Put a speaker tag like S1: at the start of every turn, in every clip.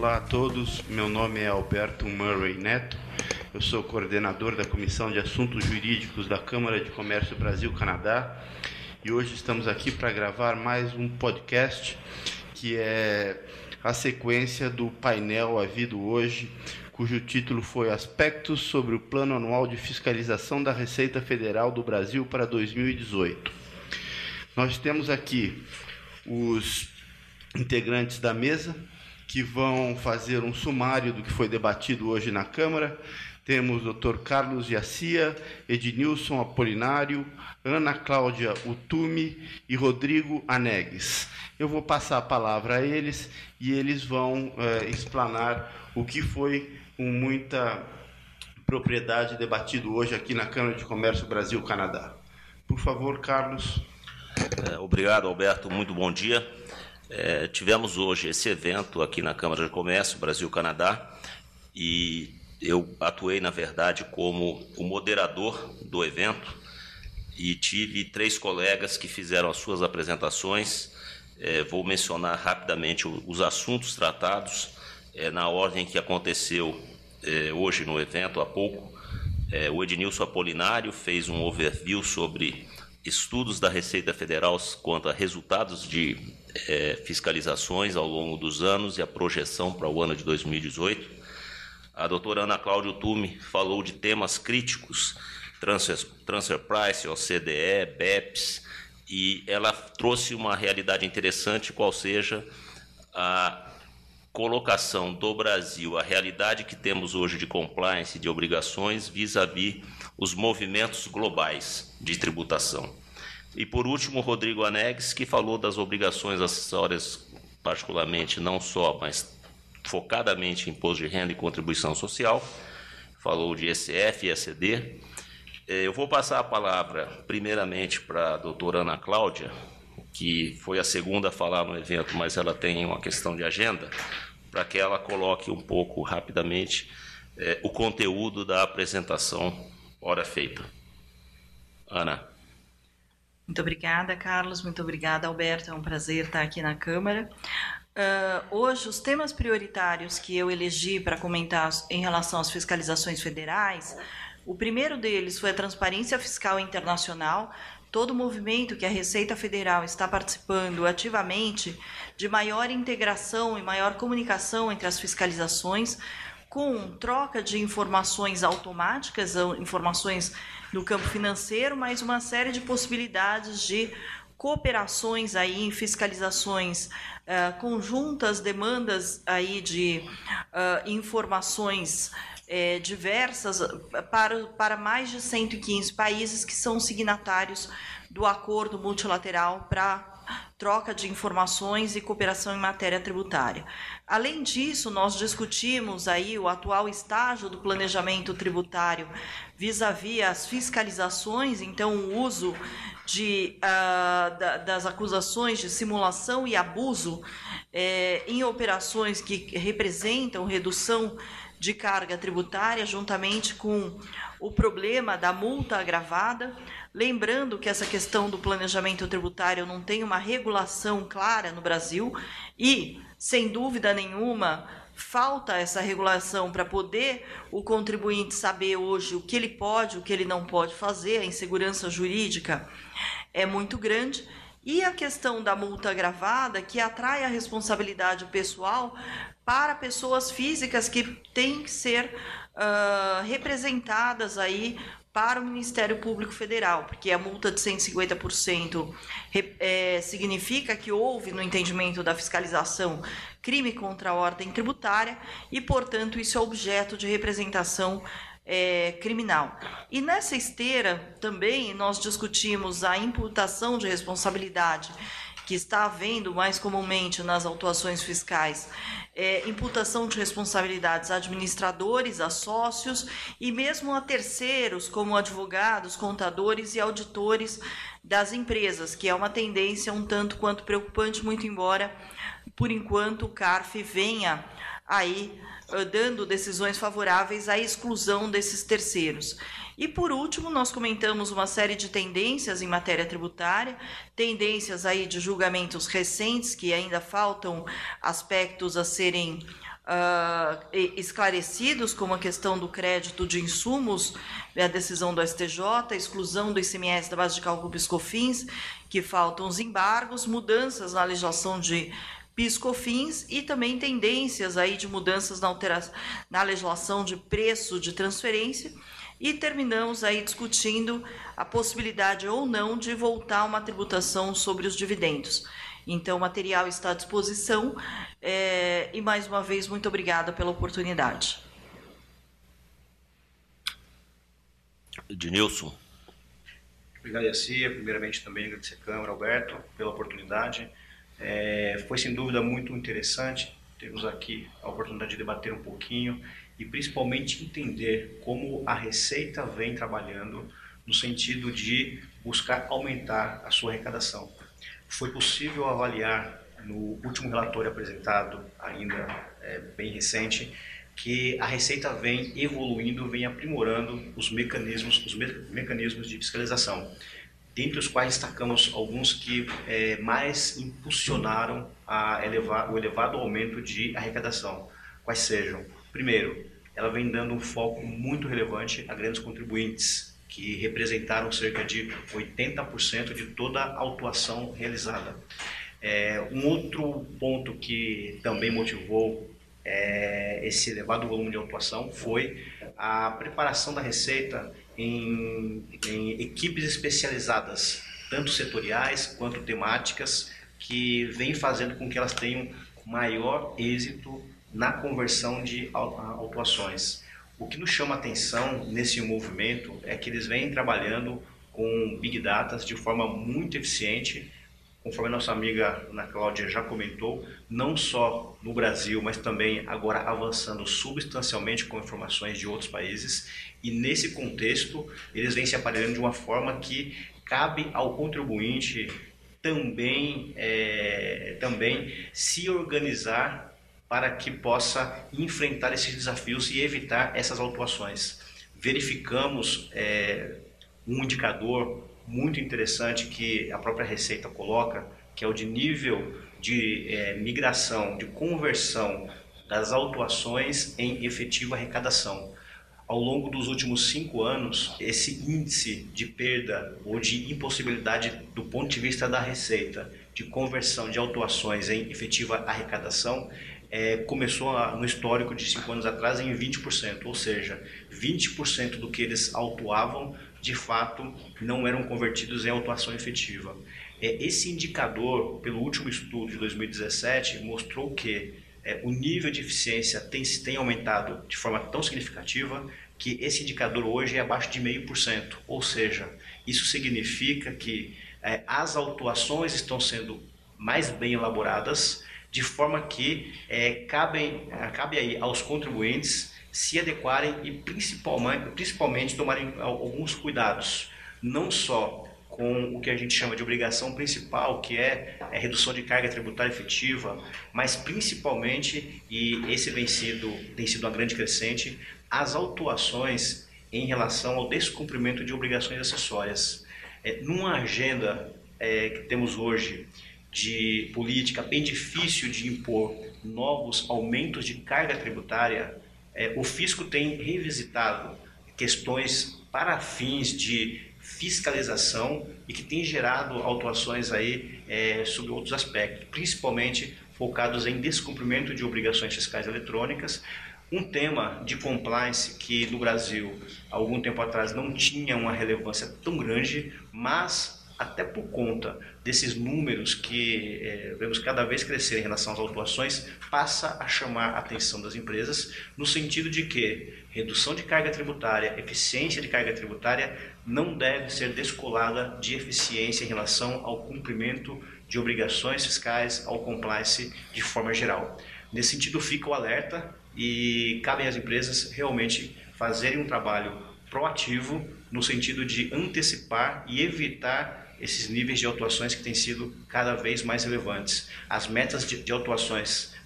S1: Olá a todos, meu nome é Alberto Murray Neto, eu sou coordenador da Comissão de Assuntos Jurídicos da Câmara de Comércio Brasil-Canadá e hoje estamos aqui para gravar mais um podcast que é a sequência do painel havido hoje, cujo título foi Aspectos sobre o Plano Anual de Fiscalização da Receita Federal do Brasil para 2018. Nós temos aqui os integrantes da mesa que vão fazer um sumário do que foi debatido hoje na Câmara. Temos o Dr. Carlos Yacia, Ednilson Apolinário, Ana Cláudia Utumi e Rodrigo Anegues. Eu vou passar a palavra a eles e eles vão eh, explanar o que foi com muita propriedade debatido hoje aqui na Câmara de Comércio Brasil-Canadá. Por favor, Carlos.
S2: É, obrigado, Alberto. Muito bom dia. É, tivemos hoje esse evento aqui na Câmara de Comércio Brasil-Canadá e eu atuei, na verdade, como o moderador do evento e tive três colegas que fizeram as suas apresentações. É, vou mencionar rapidamente os assuntos tratados é, na ordem que aconteceu é, hoje no evento, há pouco. É, o Ednilson Apolinário fez um overview sobre estudos da Receita Federal quanto a resultados de é, fiscalizações ao longo dos anos e a projeção para o ano de 2018. A doutora Ana Cláudia Tume falou de temas críticos, transfer, transfer price, OCDE, BEPS, e ela trouxe uma realidade interessante, qual seja a colocação do Brasil, a realidade que temos hoje de compliance, de obrigações, vis-à-vis -vis os movimentos globais de tributação. E por último, Rodrigo Anegues, que falou das obrigações acessórias, particularmente não só, mas focadamente em imposto de renda e contribuição social, falou de ECF e ECD. É, eu vou passar a palavra primeiramente para a doutora Ana Cláudia, que foi a segunda a falar no evento, mas ela tem uma questão de agenda, para que ela coloque um pouco rapidamente é, o conteúdo da apresentação hora feita. Ana.
S3: Muito obrigada, Carlos. Muito obrigada, Alberto. É um prazer estar aqui na Câmara. Uh, hoje, os temas prioritários que eu elegi para comentar em relação às fiscalizações federais, o primeiro deles foi a transparência fiscal internacional, todo o movimento que a Receita Federal está participando ativamente de maior integração e maior comunicação entre as fiscalizações, com troca de informações automáticas, informações no campo financeiro, mas uma série de possibilidades de cooperações aí em fiscalizações uh, conjuntas, demandas aí de uh, informações eh, diversas para, para mais de 115 países que são signatários do acordo multilateral para troca de informações e cooperação em matéria tributária. Além disso, nós discutimos aí o atual estágio do planejamento tributário vis-à-vis as fiscalizações, então o uso de, uh, da, das acusações de simulação e abuso eh, em operações que representam redução de carga tributária, juntamente com o problema da multa agravada. Lembrando que essa questão do planejamento tributário não tem uma regulação clara no Brasil e, sem dúvida nenhuma, falta essa regulação para poder o contribuinte saber hoje o que ele pode, o que ele não pode fazer, a insegurança jurídica é muito grande. E a questão da multa agravada, que atrai a responsabilidade pessoal para pessoas físicas que têm que ser uh, representadas aí para o Ministério Público Federal, porque a multa de 150% é, significa que houve, no entendimento da fiscalização, crime contra a ordem tributária e, portanto, isso é objeto de representação é, criminal. E nessa esteira também nós discutimos a imputação de responsabilidade que está havendo mais comumente nas autuações fiscais é, imputação de responsabilidades a administradores, a sócios e mesmo a terceiros, como advogados, contadores e auditores das empresas, que é uma tendência um tanto quanto preocupante, muito embora, por enquanto, o CARF venha aí dando decisões favoráveis à exclusão desses terceiros. E por último, nós comentamos uma série de tendências em matéria tributária, tendências aí de julgamentos recentes que ainda faltam aspectos a serem uh, esclarecidos, como a questão do crédito de insumos, a decisão do STJ, a exclusão do ICMS da base de cálculo PiscoFins, que faltam os embargos, mudanças na legislação de PiscoFins e também tendências aí de mudanças na, alteração, na legislação de preço de transferência e terminamos aí discutindo a possibilidade ou não de voltar a uma tributação sobre os dividendos. Então, o material está à disposição é, e, mais uma vez, muito obrigada pela oportunidade.
S2: Ednilson.
S4: Obrigado, Yacia. Primeiramente, também agradecer a Câmara, Alberto, pela oportunidade. É, foi, sem dúvida, muito interessante termos aqui a oportunidade de debater um pouquinho e principalmente entender como a Receita vem trabalhando no sentido de buscar aumentar a sua arrecadação. Foi possível avaliar no último relatório apresentado, ainda é, bem recente, que a Receita vem evoluindo, vem aprimorando os mecanismos, os me mecanismos de fiscalização, dentre os quais destacamos alguns que é, mais impulsionaram a elevar, o elevado aumento de arrecadação. Quais sejam? Primeiro, ela vem dando um foco muito relevante a grandes contribuintes, que representaram cerca de 80% de toda a autuação realizada. É, um outro ponto que também motivou é, esse elevado volume de autuação foi a preparação da Receita em, em equipes especializadas, tanto setoriais quanto temáticas, que vem fazendo com que elas tenham maior êxito na conversão de autuações. O que nos chama atenção nesse movimento é que eles vêm trabalhando com Big Data de forma muito eficiente, conforme a nossa amiga Ana Cláudia já comentou, não só no Brasil, mas também agora avançando substancialmente com informações de outros países. E nesse contexto, eles vêm se aparelhando de uma forma que cabe ao contribuinte também, é, também se organizar para que possa enfrentar esses desafios e evitar essas autuações. Verificamos é, um indicador muito interessante que a própria Receita coloca, que é o de nível de é, migração, de conversão das autuações em efetiva arrecadação. Ao longo dos últimos cinco anos, esse índice de perda ou de impossibilidade do ponto de vista da Receita de conversão de autuações em efetiva arrecadação é, começou a, no histórico de cinco anos atrás em 20%, ou seja, 20% do que eles autuavam de fato não eram convertidos em autuação efetiva. É, esse indicador, pelo último estudo de 2017, mostrou que é, o nível de eficiência tem, tem aumentado de forma tão significativa que esse indicador hoje é abaixo de 0,5%, ou seja, isso significa que é, as autuações estão sendo mais bem elaboradas, de forma que cabem, cabe aí aos contribuintes se adequarem e principalmente, principalmente tomarem alguns cuidados, não só com o que a gente chama de obrigação principal, que é a redução de carga tributária efetiva, mas principalmente, e esse vem sido, tem sido uma grande crescente, as autuações em relação ao descumprimento de obrigações acessórias. É, numa agenda é, que temos hoje de política bem difícil de impor novos aumentos de carga tributária, é, o fisco tem revisitado questões para fins de fiscalização e que tem gerado autuações aí é, sobre outros aspectos, principalmente focados em descumprimento de obrigações fiscais eletrônicas, um tema de compliance que no Brasil, algum tempo atrás, não tinha uma relevância tão grande, mas até por conta desses números que é, vemos cada vez crescer em relação às autuações, passa a chamar a atenção das empresas no sentido de que redução de carga tributária, eficiência de carga tributária não deve ser descolada de eficiência em relação ao cumprimento de obrigações fiscais, ao compliance de forma geral. Nesse sentido, fica o alerta e cabem às empresas realmente fazerem um trabalho proativo no sentido de antecipar e evitar esses níveis de autuações que têm sido cada vez mais relevantes. As metas de, de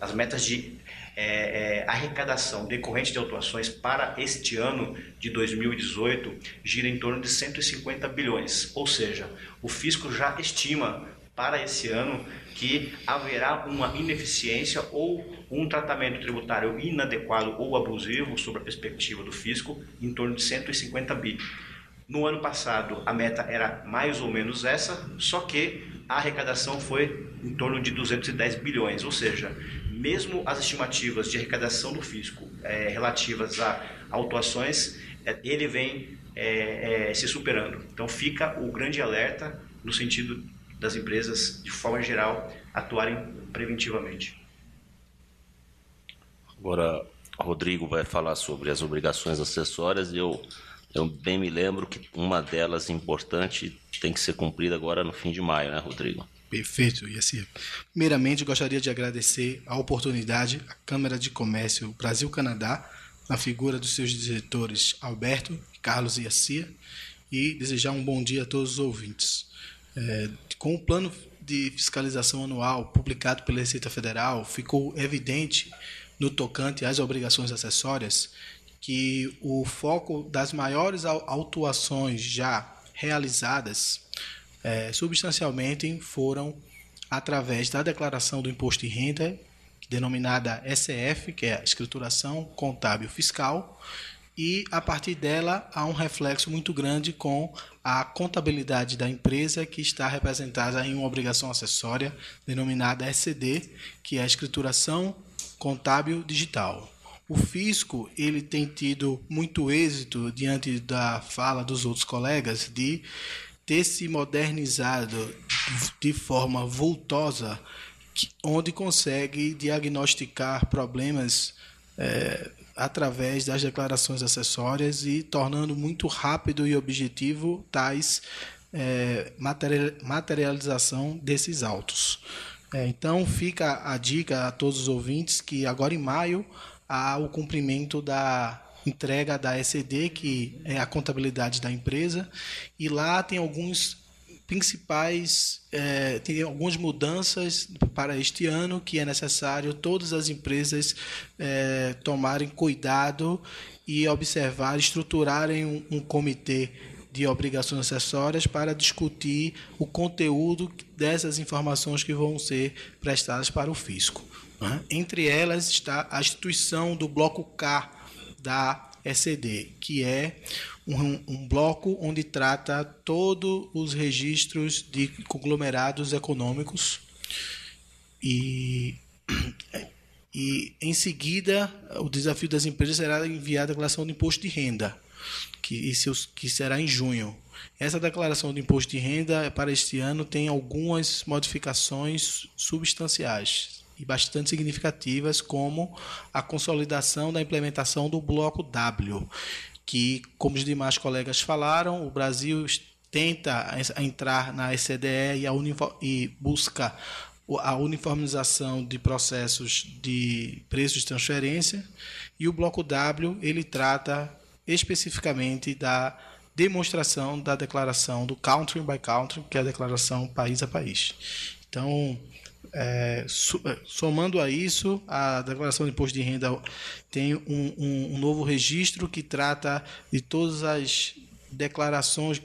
S4: as metas de é, é, arrecadação decorrente de autuações para este ano de 2018 gira em torno de 150 bilhões, ou seja, o fisco já estima para esse ano que haverá uma ineficiência ou um tratamento tributário inadequado ou abusivo sobre a perspectiva do fisco em torno de 150 bi. No ano passado, a meta era mais ou menos essa, só que a arrecadação foi em torno de 210 bilhões, ou seja, mesmo as estimativas de arrecadação do fisco é, relativas a autuações, é, ele vem é, se superando. Então fica o grande alerta no sentido das empresas, de forma geral, atuarem preventivamente.
S2: Agora, Rodrigo vai falar sobre as obrigações acessórias e eu, eu bem me lembro que uma delas importante tem que ser cumprida agora no fim de maio, né, Rodrigo?
S5: Perfeito, e assim, primeiramente gostaria de agradecer a oportunidade à Câmara de Comércio Brasil-Canadá, na figura dos seus diretores Alberto, Carlos e Acia, e desejar um bom dia a todos os ouvintes. É, com o plano de fiscalização anual publicado pela Receita Federal, ficou evidente no tocante às obrigações acessórias que o foco das maiores autuações já realizadas é, substancialmente foram através da declaração do imposto de renda, denominada SF, que é a escrituração contábil fiscal, e a partir dela há um reflexo muito grande com a contabilidade da empresa que está representada em uma obrigação acessória denominada SCD, que é a escrituração contábil digital. O fisco ele tem tido muito êxito diante da fala dos outros colegas de ter se modernizado de forma vultosa, onde consegue diagnosticar problemas é, através das declarações acessórias e tornando muito rápido e objetivo tais é, materialização desses autos. É, então fica a dica a todos os ouvintes que agora em maio há o cumprimento da entrega da ECD, que é a contabilidade da empresa, e lá tem alguns principais é, tem algumas mudanças para este ano que é necessário todas as empresas é, tomarem cuidado e observar, estruturarem um, um comitê de obrigações acessórias para discutir o conteúdo dessas informações que vão ser prestadas para o fisco. Né? Entre elas está a instituição do bloco K da ECD, que é um, um, bloco onde trata todos os registros de conglomerados econômicos e, e em seguida o desafio das empresas será enviar a declaração de imposto de renda, que, que será em junho. Essa declaração de imposto de renda para este ano tem algumas modificações substanciais e bastante significativas, como a consolidação da implementação do bloco W, que, como os demais colegas falaram, o Brasil tenta entrar na ECDE e, e busca a uniformização de processos de preços de transferência e o bloco W ele trata especificamente da demonstração da declaração do country by country, que é a declaração país a país. Então, é, é, somando a isso, a declaração de imposto de renda tem um, um, um novo registro que trata de todas as declarações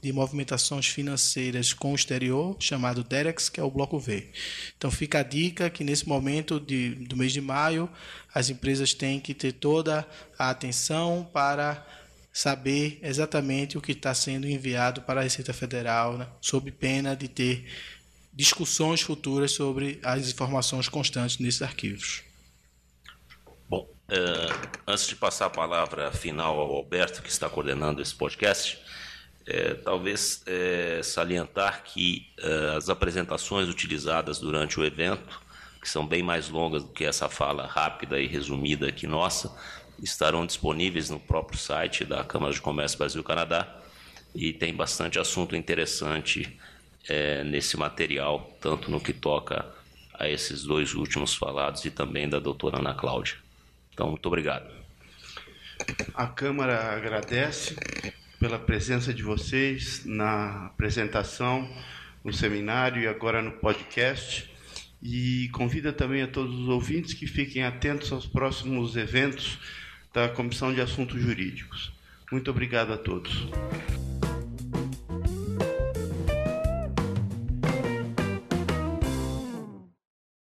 S5: de movimentações financeiras com o exterior, chamado DEREX, que é o bloco V. Então fica a dica que nesse momento de, do mês de maio, as empresas têm que ter toda a atenção para saber exatamente o que está sendo enviado para a Receita Federal, né, sob pena de ter discussões futuras sobre as informações constantes nesses arquivos.
S2: Bom, é, antes de passar a palavra final ao Alberto, que está coordenando esse podcast, é, talvez é, salientar que as apresentações utilizadas durante o evento, que são bem mais longas do que essa fala rápida e resumida aqui nossa, estarão disponíveis no próprio site da Câmara de Comércio Brasil-Canadá e tem bastante assunto interessante é, nesse material, tanto no que toca a esses dois últimos falados e também da doutora Ana Cláudia. Então, muito obrigado.
S1: A Câmara agradece pela presença de vocês na apresentação, no seminário e agora no podcast. E convida também a todos os ouvintes que fiquem atentos aos próximos eventos da Comissão de Assuntos Jurídicos. Muito obrigado a todos.